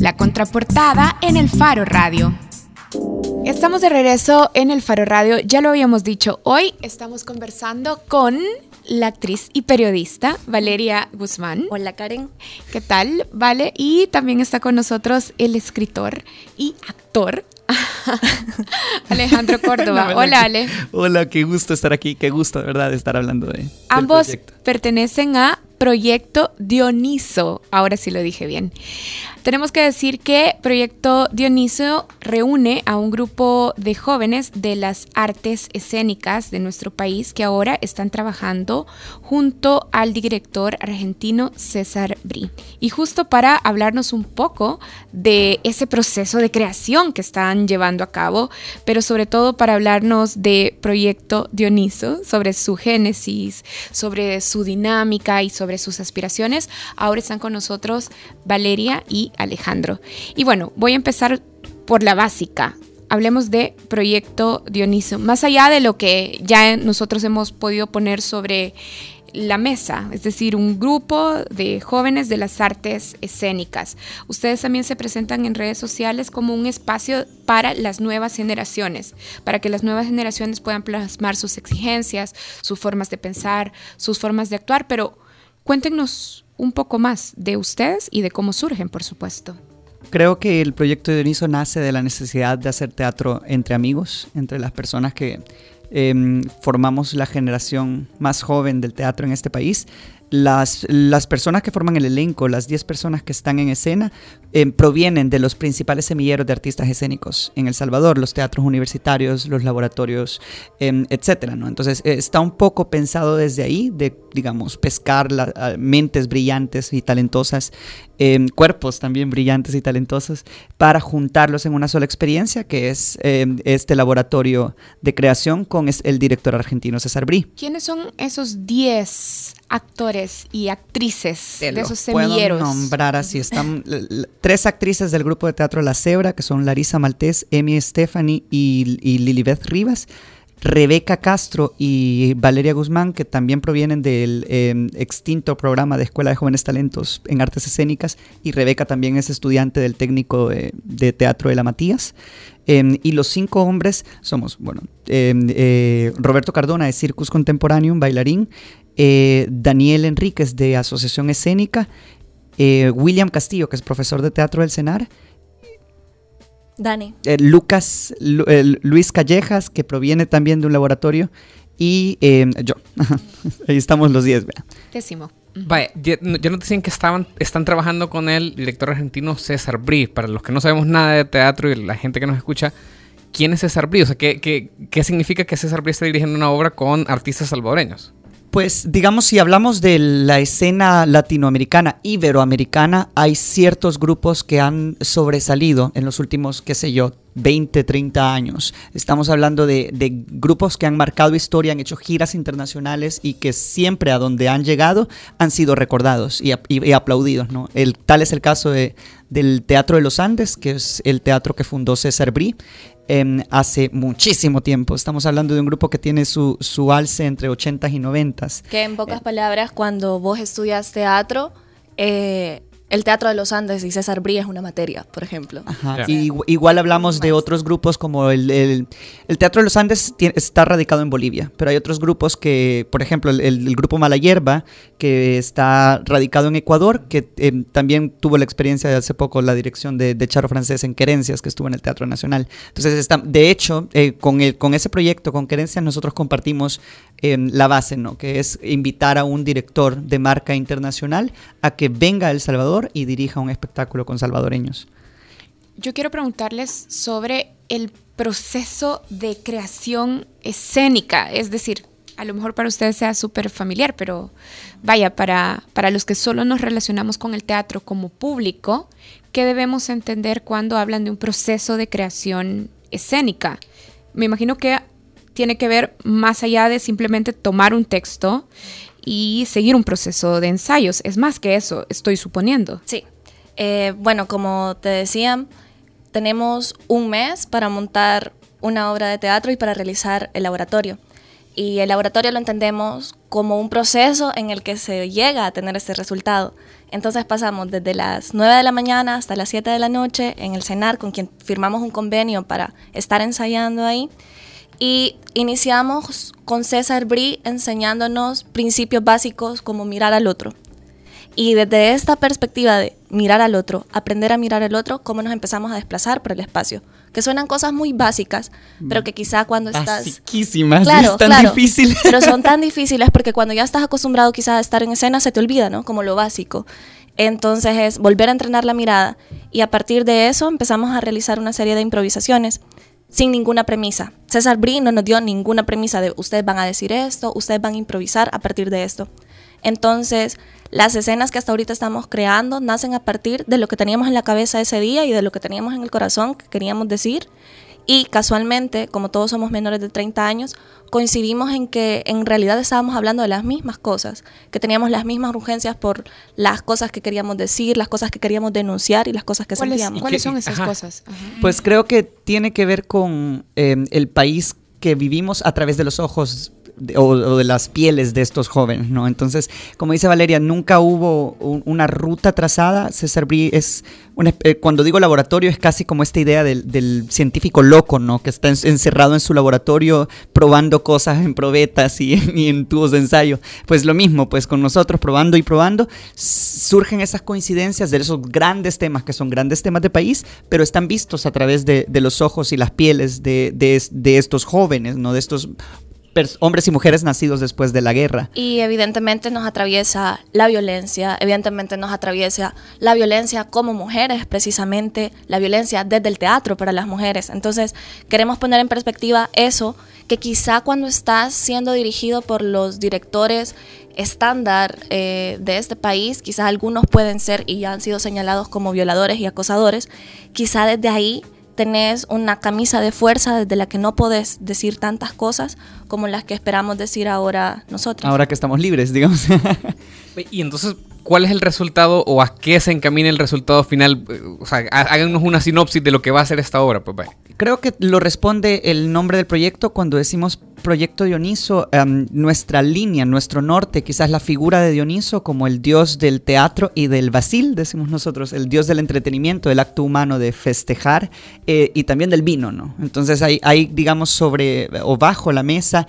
La contraportada en el Faro Radio. Estamos de regreso en el Faro Radio, ya lo habíamos dicho, hoy estamos conversando con la actriz y periodista Valeria Guzmán. Hola Karen. ¿Qué tal? Vale, y también está con nosotros el escritor y actor Alejandro Córdoba. Hola, Ale. Hola, qué gusto estar aquí, qué gusto, de verdad, estar hablando de. Ambos pertenecen a Proyecto Dioniso. Ahora sí lo dije bien. Tenemos que decir que Proyecto Dioniso reúne a un grupo de jóvenes de las artes escénicas de nuestro país que ahora están trabajando junto al director argentino César Bri. Y justo para hablarnos un poco de ese proceso de creación que están llevando a cabo, pero sobre todo para hablarnos de Proyecto Dioniso, sobre su génesis, sobre su dinámica y sobre sus aspiraciones, ahora están con nosotros Valeria y Alejandro. Y bueno, voy a empezar por la básica. Hablemos de Proyecto Dioniso. Más allá de lo que ya nosotros hemos podido poner sobre la mesa, es decir, un grupo de jóvenes de las artes escénicas. Ustedes también se presentan en redes sociales como un espacio para las nuevas generaciones, para que las nuevas generaciones puedan plasmar sus exigencias, sus formas de pensar, sus formas de actuar, pero cuéntenos un poco más de ustedes y de cómo surgen, por supuesto. Creo que el proyecto de Dioniso nace de la necesidad de hacer teatro entre amigos, entre las personas que em, formamos la generación más joven del teatro en este país las, las, personas que forman el elenco, las 10 personas que están en escena, eh, provienen de los principales semilleros de artistas escénicos en El Salvador, los teatros universitarios, los laboratorios, eh, etcétera, ¿no? Entonces, eh, está un poco pensado desde ahí, de, digamos, pescar las mentes brillantes y talentosas, em, cuerpos también brillantes y talentosos, para juntarlos en una sola experiencia, que es em, este laboratorio de creación con el director argentino César Brí. ¿Quiénes son esos 10 actores y actrices de esos semilleros. Puedo nombrar así. Están tres actrices del grupo de teatro La Cebra, que son Larisa Maltés, Emi Stephanie y, y Lilibeth Rivas. Rebeca Castro y Valeria Guzmán, que también provienen del em, extinto programa de Escuela de Jóvenes Talentos en Artes Escénicas, y Rebeca también es estudiante del técnico de, teatro de la Matías. Em, y los cinco hombres somos, bueno, em, eh, Roberto Cardona de Circus Contemporáneo, bailarín, eh, Daniel Enríquez de Asociación Escénica, eh, William Castillo, que es profesor de teatro del CENAR, Dani. Eh, Lucas, Luis Callejas, que proviene también de un laboratorio, y yo. Ahí estamos los 10, Décimo. Vaya, ya, nos decían que estaban, están trabajando con el director argentino César Brí. Para los que no sabemos nada de teatro y la gente que nos escucha, ¿quién es César Brí? O sea, ¿qué, qué, qué significa que César Brí esté dirigiendo una obra con artistas salvadoreños? Pues digamos, si hablamos de la escena latinoamericana, iberoamericana, hay ciertos grupos que han sobresalido en los últimos, qué sé yo, 20, 30 años. Estamos hablando de, grupos que han marcado historia, han hecho giras internacionales y que siempre a donde han llegado han sido recordados y, aplaudidos. ¿no? Tal es el caso del Teatro de los Andes, que es el teatro que fundó César Brí hace muchísimo tiempo. Estamos hablando de un grupo que tiene su, su alce entre 80 y 90. Que en pocas palabras, cuando vos estudias teatro, eh, el Teatro de los Andes y César Brí es una materia, por ejemplo. igual hablamos de otros grupos como el, el, Teatro de los Andes está radicado en Bolivia, pero hay otros grupos que, por ejemplo, el, grupo Mala Hierba, que está radicado en Ecuador, que em, también tuvo la experiencia de hace poco la dirección de, de, Charo Francés en Querencias, que estuvo en el Teatro Nacional. Entonces, está, de hecho, eh, con, el, con ese proyecto, con Querencias, nosotros compartimos em, la base, ¿no? que es invitar a un director de marca internacional a que venga a El Salvador y dirija un espectáculo con salvadoreños. Yo quiero preguntarles sobre el proceso de creación escénica, es decir, a lo mejor para ustedes sea súper familiar, pero vaya, para, para los que solo nos relacionamos con el teatro como público, ¿qué debemos entender cuando hablan de un proceso de creación escénica? Me imagino que tiene que ver más allá de simplemente tomar un texto y seguir un proceso de ensayos. Es más que eso, estoy suponiendo. Sí. Eh, bueno, como te decía, tenemos un mes para montar una obra de teatro y para realizar el laboratorio. Y el laboratorio lo entendemos como un proceso en el que se llega a tener ese resultado. Entonces pasamos desde las 9 de la mañana hasta las 7 de la noche en el CENAR, con quien firmamos un convenio para estar ensayando ahí. Y iniciamos con César Brie enseñándonos principios básicos como mirar al otro. Y desde esta perspectiva de mirar al otro, aprender a mirar al otro, cómo nos empezamos a desplazar por el espacio. Que suenan cosas muy básicas, pero que quizá cuando estás... Claro, es tan claro, difícil. Pero son tan difíciles porque cuando ya estás acostumbrado quizás a estar en escena se te olvida, ¿no? Como lo básico. Entonces es volver a entrenar la mirada y a partir de eso empezamos a realizar una serie de improvisaciones sin ninguna premisa. César Brie no nos dio ninguna premisa de ustedes van a decir esto, ustedes van a improvisar a partir de esto. Entonces, las escenas que hasta ahorita estamos creando nacen a partir de lo que teníamos en la cabeza ese día y de lo que teníamos en el corazón que queríamos decir. Y casualmente, como todos somos menores de 30 años, coincidimos en que en realidad estábamos hablando de las mismas cosas, que teníamos las mismas urgencias por las cosas que queríamos decir, las cosas que queríamos denunciar y las cosas que ¿Cuáles, sentíamos. ¿cuáles son esas Ajá. cosas? Ajá. Pues creo que tiene que ver con eh, el país que vivimos a través de los ojos de- o, de las pieles de estos jóvenes, ¿no? Entonces, como dice Valeria, nunca hubo un- una ruta trazada. César Brie es, eh, cuando digo laboratorio, es casi como esta idea del, científico loco, ¿no? Que está en- encerrado en su laboratorio probando cosas en probetas y, en tubos de ensayo. Pues lo mismo, pues con nosotros probando y probando, surgen esas coincidencias de esos grandes temas que son grandes temas de país, pero están vistos a través de, los ojos y las pieles de, de de estos jóvenes, ¿no? De estos hombres y mujeres nacidos después de la guerra. Y evidentemente nos atraviesa la violencia, evidentemente nos atraviesa la violencia como mujeres, precisamente la violencia desde el teatro para las mujeres. Entonces queremos poner en perspectiva eso, que quizá cuando estás siendo dirigido por los directores estándar eh, de este país, quizás algunos pueden ser y ya han sido señalados como violadores y acosadores, quizá desde ahí tenés una camisa de fuerza desde la que no podés decir tantas cosas como las que esperamos decir ahora nosotros. Ahora que estamos libres, digamos. Y entonces, ¿cuál es el resultado o a qué se encamina el resultado final? O sea, há- háganos una sinopsis de lo que va a ser esta obra, pues vaya. Creo que lo responde el nombre del proyecto cuando decimos Proyecto Dioniso, em, nuestra línea, nuestro norte, quizás la figura de Dioniso como el dios del teatro y del basil, decimos nosotros, el dios del entretenimiento, del acto humano de festejar eh, y también del vino, ¿no? Entonces hay, hay, digamos, sobre o bajo la mesa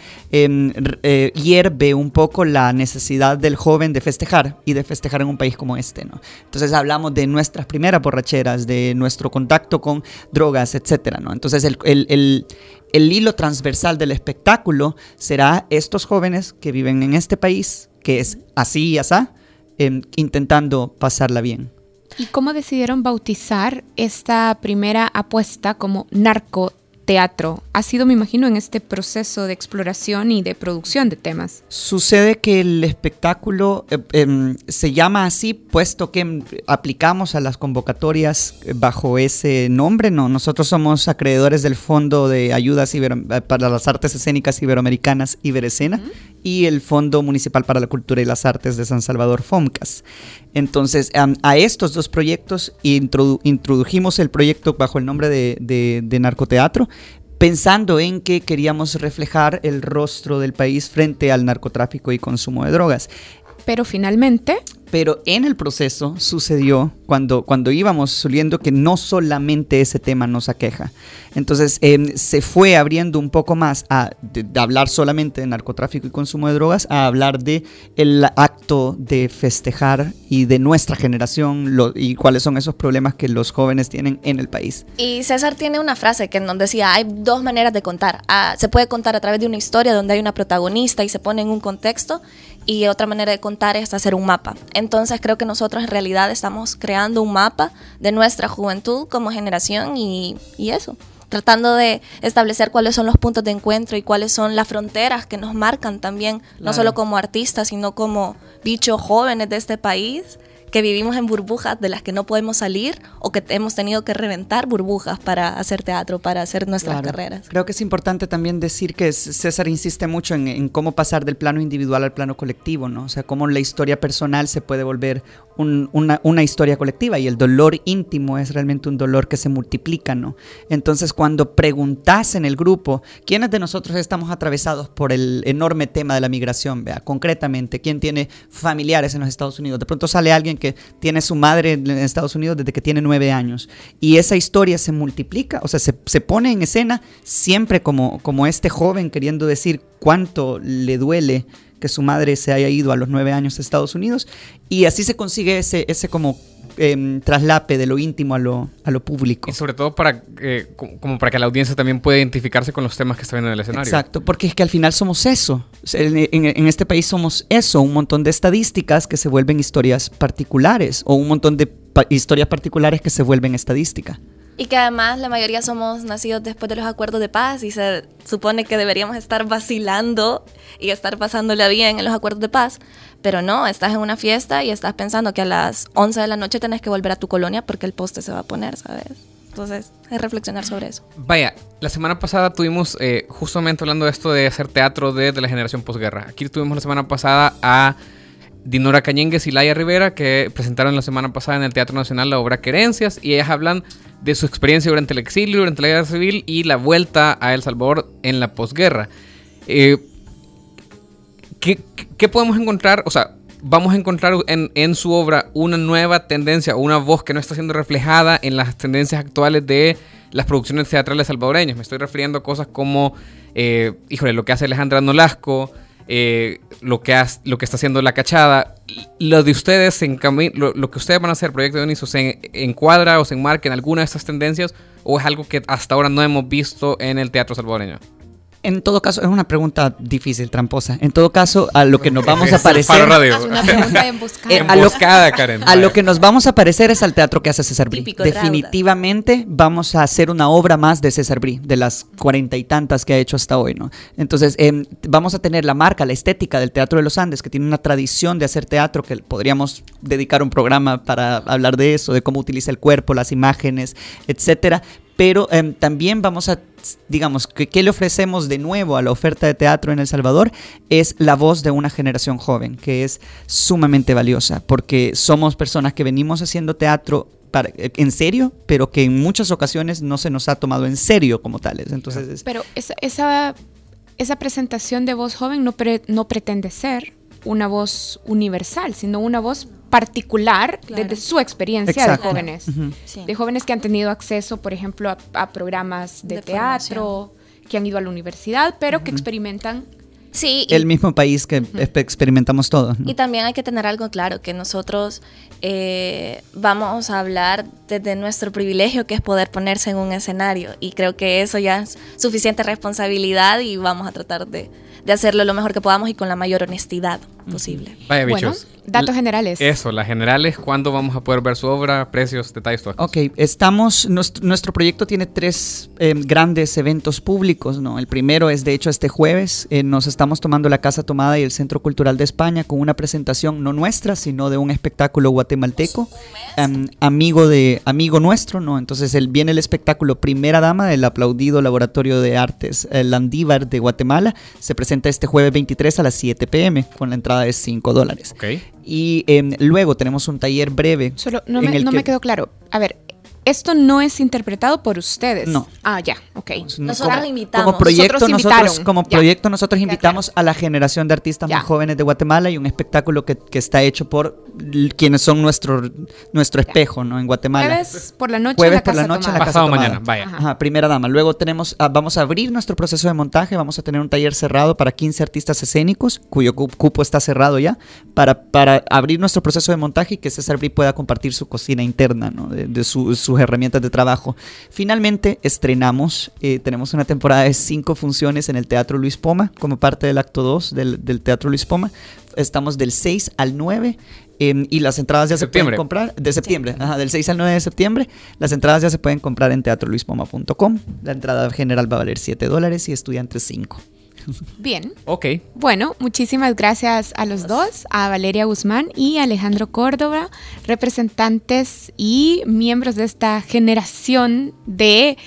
r- eh, hierve un poco la necesidad del joven de festejar y de festejar en un país como este, ¿no? Entonces hablamos de nuestras primeras borracheras, de nuestro contacto con drogas, etcétera, ¿no? Entonces el, el- el- el hilo transversal del espectáculo será estos jóvenes que viven en este país, que es así y asá, em, intentando pasarla bien. ¿Y cómo decidieron bautizar esta primera apuesta como narcoteatro? Ha sido, me imagino, en este proceso de exploración y de producción de temas. Sucede que el espectáculo eh, em, se llama así puesto que aplicamos a las convocatorias bajo ese nombre. No, nosotros somos acreedores del Fondo de Ayudas Ibero- eh, para las Artes Escénicas Iberoamericanas Iberescena y el Fondo Municipal para la Cultura y las Artes de San Salvador FOMCAS. Entonces, a estos dos proyectos introdu- introdujimos el proyecto bajo el nombre de, de- de Narcoteatro, pensando en que queríamos reflejar el rostro del país frente al narcotráfico y consumo de drogas. Pero finalmente, Pero en el proceso sucedió cuando, cuando íbamos subiendo que no solamente ese tema nos aqueja. Entonces em, se fue abriendo un poco más a de, de hablar solamente de narcotráfico y consumo de drogas a hablar de el acto de festejar y de nuestra generación lo- y cuáles son esos problemas que los jóvenes tienen en el país. Y César tiene una frase que nos decía, hay dos maneras de contar. Ah, se puede contar a través de una historia donde hay una protagonista y se pone en un contexto y otra manera de contar es hacer un mapa. Entonces creo que nosotros en realidad estamos creando un mapa de nuestra juventud como generación y, y eso, tratando de establecer cuáles son los puntos de encuentro y cuáles son las fronteras que nos marcan también, no solo como artistas, sino como bichos jóvenes de este país que vivimos en burbujas de las que no podemos salir o que hemos tenido que reventar burbujas para hacer teatro, para hacer nuestras Claro. carreras. Creo que es importante también decir que César insiste mucho en, en cómo pasar del plano individual al plano colectivo, ¿no? O sea, cómo la historia personal se puede volver una, una, historia colectiva y el dolor íntimo es realmente un dolor que se multiplica, ¿no? Entonces cuando preguntas en el grupo, ¿quiénes de nosotros estamos atravesados por el enorme tema de la migración? Vea, concretamente, ¿quién tiene familiares en los Estados Unidos? De pronto sale alguien que tiene su madre en Estados Unidos desde que tiene nueve años. Y esa historia se multiplica, o sea, se, se pone en escena siempre como, como este joven queriendo decir cuánto le duele que su madre se haya ido a los nueve años a Estados Unidos y así se consigue ese, ese como em, traslape de lo íntimo a lo, a lo público. Y sobre todo para, eh, como para que la audiencia también pueda identificarse con los temas que están en el escenario. Exacto, porque es que al final somos eso. En, este país somos eso, un montón de estadísticas que se vuelven historias particulares o un montón de historias particulares que se vuelven estadística. Y que además la mayoría somos nacidos después de los acuerdos de paz y se supone que deberíamos estar vacilando y estar pasándola bien en los acuerdos de paz. Pero no, estás en una fiesta y estás pensando que a las 11 de la noche tenés que volver a tu colonia porque el poste se va a poner, ¿sabes? Entonces, es reflexionar sobre eso. Vaya, la semana pasada tuvimos, eh, justamente hablando de esto de hacer teatro de, de la generación posguerra. Aquí tuvimos la semana pasada a Dinora Cañengues y Laia Rivera, que presentaron la semana pasada en el Teatro Nacional la obra Querencias, y ellas hablan de su experiencia durante el exilio, durante la guerra civil y la vuelta a El Salvador en la posguerra. Eh, ¿qué, podemos encontrar? O sea, vamos a encontrar en, su obra una nueva tendencia, una voz que no está siendo reflejada en las tendencias actuales de las producciones teatrales salvadoreñas. Me estoy refiriendo a cosas como, eh, híjole, lo que hace Alejandra Nolasco, eh, lo, que lo que está haciendo la cachada. Lo de ustedes, en lo, lo que ustedes van a hacer, Proyecto Dioniso, ¿se encuadra o se enmarca en alguna de estas tendencias o es algo que hasta ahora no hemos visto en el teatro salvadoreño? En todo caso, es una pregunta difícil, tramposa. En todo caso, a lo que nos vamos a parecer. Es una pregunta emboscada. Eh, a, lo, Karen. A lo que nos vamos a parecer es al teatro que hace César Brie. Definitivamente vamos a hacer una obra más de César Brie, de las cuarenta y tantas que ha hecho hasta hoy, ¿no? Entonces, em, vamos a tener la marca, la estética del Teatro de los Andes, que tiene una tradición de hacer teatro, que podríamos dedicar un programa para hablar de eso, de cómo utiliza el cuerpo, las imágenes, etcétera pero em, también vamos a, digamos, ¿qué le ofrecemos de nuevo a la oferta de teatro en El Salvador? Es la voz de una generación joven, que es sumamente valiosa, porque somos personas que venimos haciendo teatro para, en serio, pero que en muchas ocasiones no se nos ha tomado en serio como tales. Entonces, Pero esa, esa, esa, presentación de voz joven no, no pretende ser una voz universal, sino una voz particular desde su experiencia de jóvenes. De jóvenes que han tenido acceso, por ejemplo, a, programas de, teatro, que han ido a la universidad, pero que experimentan Sí. el mismo país que experimentamos todos. Y también hay que tener algo claro, que nosotros eh, vamos a hablar desde nuestro privilegio, que es poder ponerse en un escenario. Y creo que eso ya es suficiente responsabilidad y vamos a tratar de, de hacerlo lo mejor que podamos y con la mayor honestidad posible. Vaya, bichos. Bueno, datos generales. Eso, las generales, ¿cuándo vamos a poder ver su obra, precios, detalles, todo Ok, estamos, nuestro, proyecto tiene tres em, grandes eventos públicos, ¿no? El primero es, de hecho, este jueves, eh, nos estamos tomando la Casa Tomada y el Centro Cultural de España con una presentación no nuestra, sino de un espectáculo guatemalteco, em, amigo, de, amigo nuestro, ¿no? Entonces, él, viene el espectáculo Primera Dama del aplaudido Laboratorio de Artes el Landívar de Guatemala, se presenta este jueves 23 a las 7 pm con la entrada de 5 dólares. Y em, luego tenemos un taller breve. Solo no, me, no me quedó claro. A ver, esto no es interpretado por ustedes. No. Ah, ya, ok. Nosotros como, invitamos. Como proyecto, nosotros, como proyecto nosotros invitamos a la generación de artistas más jóvenes de Guatemala y un espectáculo que, que está hecho por quienes son nuestro, nuestro espejo, ¿no? En Guatemala. Jueves por la noche Jueves en la por la noche en la Pasado mañana, vaya. Ajá. primera dama. Luego tenemos, ah, vamos a abrir nuestro proceso de montaje, vamos a tener un taller cerrado para 15 artistas escénicos, cuyo cupo está cerrado ya, para, para abrir nuestro proceso de montaje y que César Brí pueda compartir su cocina interna, ¿no? De, su, sus herramientas de trabajo. Finalmente estrenamos, eh, tenemos una temporada de cinco funciones en el Teatro Luis Poma, como parte del acto 2 del, del Teatro Luis Poma. Estamos del 6 al 9 Em, y las entradas ya se pueden comprar de septiembre, ajá, del 6 al 9 de septiembre. Las entradas ya se pueden comprar en teatroluispoma.com. La entrada general va a valer 7 dólares y estudiantes 5. Bien. Ok. Bueno, muchísimas gracias a los dos, a Valeria Guzmán y Alejandro Córdoba, representantes y miembros de esta generación de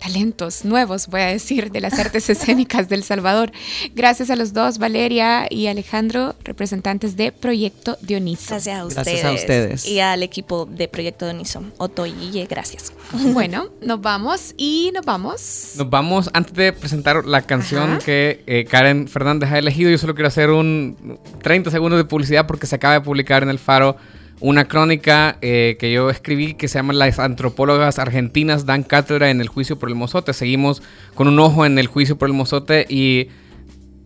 talentos nuevos, voy a decir, de las artes escénicas del Salvador. Gracias a los dos, Valeria y Alejandro, representantes de Proyecto Dioniso. Gracias a ustedes. Gracias a ustedes. Y al equipo de Proyecto Dioniso. Otto y Guille, gracias. Bueno, nos vamos y nos vamos. Nos vamos, antes de presentar la canción Ajá. que eh, Karen Fernández ha elegido, yo solo quiero hacer un 30 segundos de publicidad porque se acaba de publicar en El Faro una crónica eh, que yo escribí que se llama Las antropólogas argentinas dan cátedra en el juicio por el mozote. Seguimos con un ojo en el juicio por el mozote y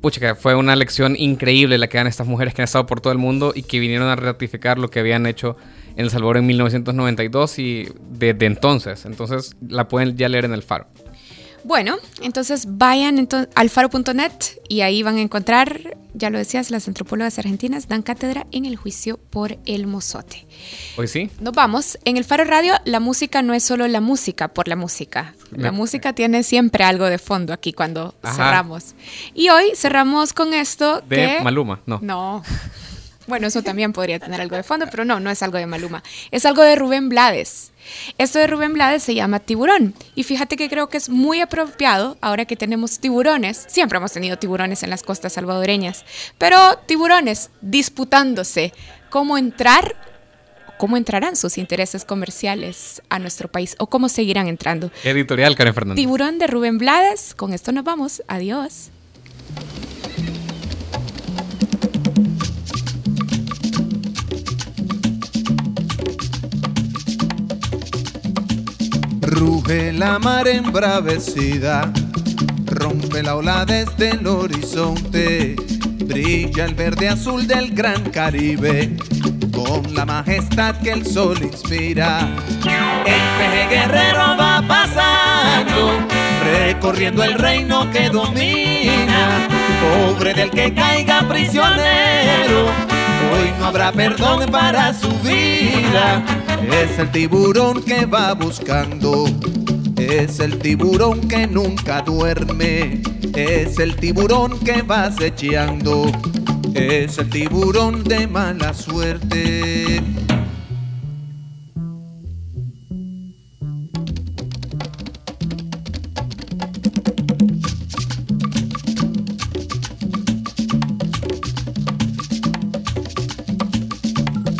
pucha, que fue una lección increíble la que dan estas mujeres que han estado por todo el mundo y que vinieron a ratificar lo que habían hecho en El Salvador en 1992 y desde entonces. Entonces la pueden ya leer en El Faro. Bueno, entonces vayan al faro.net y ahí van a encontrar, ya lo decías, las antropólogas argentinas dan cátedra en el juicio por el mozote. Hoy sí. Nos vamos. En el Faro Radio, la música no es solo la música por la música. La Me- música tiene siempre algo de fondo aquí cuando Ajá. cerramos. Y hoy cerramos con esto De que... Maluma, no. No. Bueno, eso también podría tener algo de fondo, pero no, no es algo de Maluma. Es algo de Rubén Blades. Esto de Rubén Blades se llama Tiburón. Y fíjate que creo que es muy apropiado ahora que tenemos tiburones. Siempre hemos tenido tiburones en las costas salvadoreñas. Pero tiburones disputándose cómo entrar, cómo entrarán sus intereses comerciales a nuestro país o cómo seguirán entrando. Editorial Karen Fernández. Tiburón de Rubén Blades. Con esto nos vamos. Adiós. Ruge la mar embravecida, rompe la ola desde el horizonte, brilla el verde azul del gran Caribe, con la majestad que el sol inspira. El peje guerrero va pasando, recorriendo el reino que domina, pobre del que caiga prisionero. Hoy no habrá perdón para su vida. Es el tiburón que va buscando. Es el tiburón que nunca duerme. Es el tiburón que va acechando. Es el tiburón de mala suerte.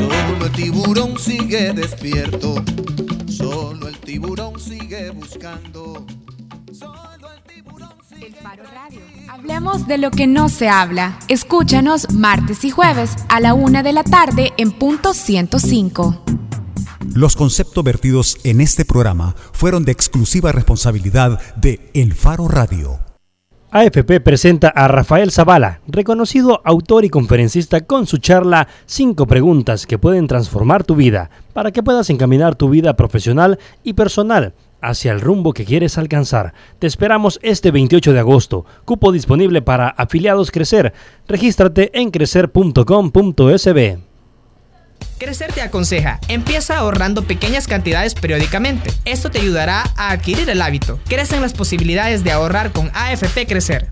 Solo el tiburón sigue despierto, solo el tiburón sigue buscando. Solo el tiburón sigue El Faro Radio. Hablemos de lo que no se habla. Escúchanos martes y jueves a la una de la tarde en punto 105. Los conceptos vertidos en este programa fueron de exclusiva responsabilidad de El Faro Radio. AFP presenta a Rafael Zavala, reconocido autor y conferencista con su charla 5 preguntas que pueden transformar tu vida para que puedas encaminar tu vida profesional y personal hacia el rumbo que quieres alcanzar. Te esperamos este 28 de agosto. Cupo disponible para afiliados Crecer. Regístrate en crecer.com.sb. Crecer te aconseja, empieza ahorrando pequeñas cantidades periódicamente. Esto te ayudará a adquirir el hábito. Crecen las posibilidades de ahorrar con AFP Crecer.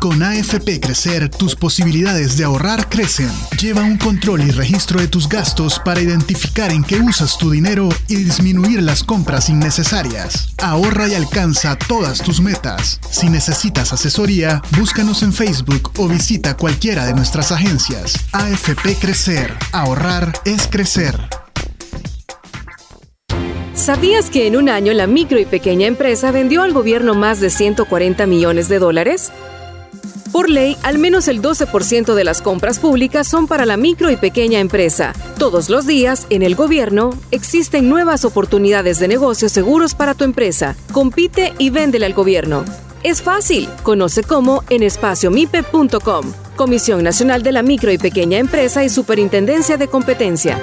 Con AFP Crecer, tus posibilidades de ahorrar crecen. Lleva un control y registro de tus gastos para identificar en qué usas tu dinero y disminuir las compras innecesarias. Ahorra y alcanza todas tus metas. Si necesitas asesoría, búscanos en Facebook o visita cualquiera de nuestras agencias. AFP Crecer. Ahorrar es crecer. ¿Sabías que en un año la micro y pequeña empresa vendió al gobierno más de 140 millones de dólares? Por ley, al menos el 12% de las compras públicas son para la micro y pequeña empresa. Todos los días, en el gobierno, existen nuevas oportunidades de negocios seguros para tu empresa. Compite y véndele al gobierno. Es fácil. Conoce cómo en espaciomipe.com. Comisión Nacional de la Micro y Pequeña Empresa y Superintendencia de Competencia.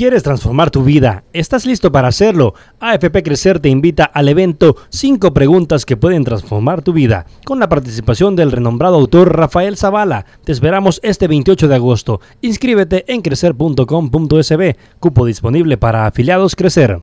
¿Quieres transformar tu vida? ¿Estás listo para hacerlo? AFP Crecer te invita al evento 5 preguntas que pueden transformar tu vida, con la participación del renombrado autor Rafael Zavala. Te esperamos este 28 de agosto. Inscríbete en crecer.com.sb. Cupo disponible para afiliados Crecer.